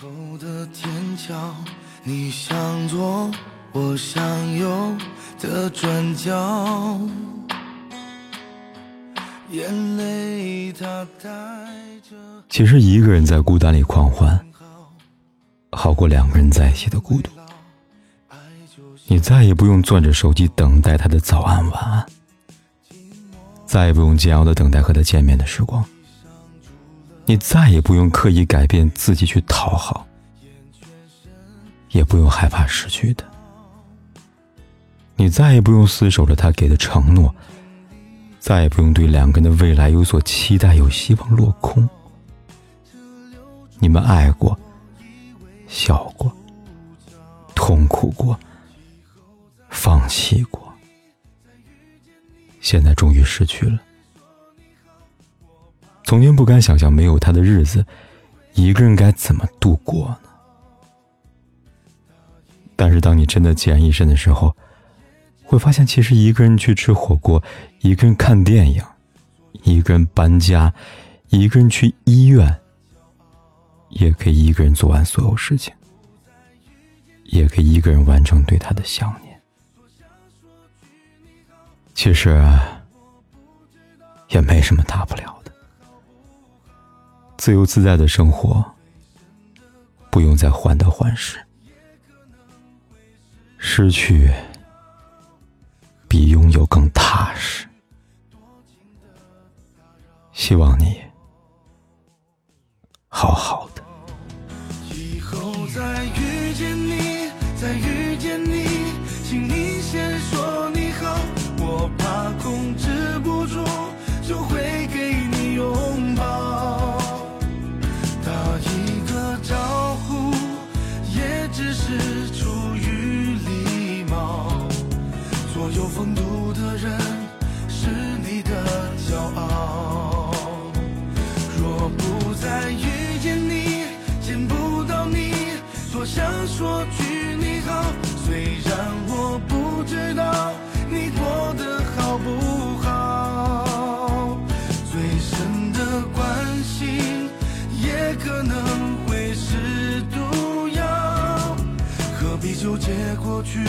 后的天桥你向左我向右的转角，眼泪它带着。其实一个人在孤单里狂欢，好过两个人在一起的孤独。你再也不用攥着手机等待他的早安晚安，再也不用煎熬的等待和他见面的时光。你再也不用刻意改变自己去讨好。也不用害怕失去的，你再也不用死守着他给的承诺，再也不用对两个人的未来有所期待，有希望落空。你们爱过，笑过，痛苦过，放弃过，现在终于失去了。曾经不敢想象没有他的日子，一个人该怎么度过呢？但是，当你真的孑然一身的时候，会发现，其实一个人去吃火锅，一个人看电影，一个人搬家，一个人去医院，也可以一个人做完所有事情，也可以一个人完成对他的想念。其实，也没什么大不了，自由自在的生活，不用再患得患失。失去比拥有更踏实。希望你好好再遇见你，见不到你，多想说句你好。虽然我不知道你过得好不好，最深的关心也可能会是毒药。何必纠结过去？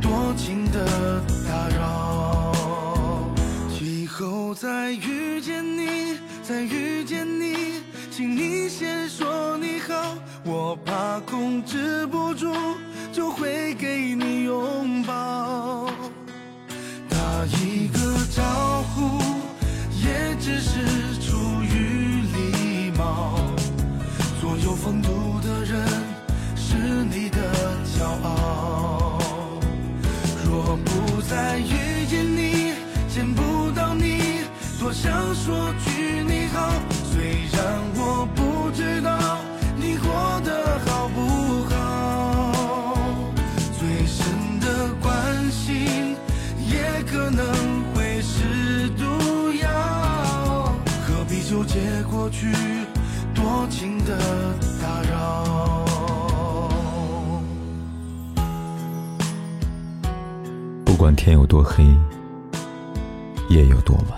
多情的打扰，以后再遇见你，再遇见你，请你先说你好，我怕控制不住，就会给你拥抱。打一个招呼，说句你好。虽然我不知道你过得好不好，最深的关心也可能会是毒药。何必纠结过去，多情的打扰。不管天有多黑，夜有多晚，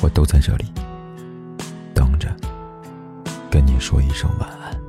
我都在这里等着，跟你说一声晚安。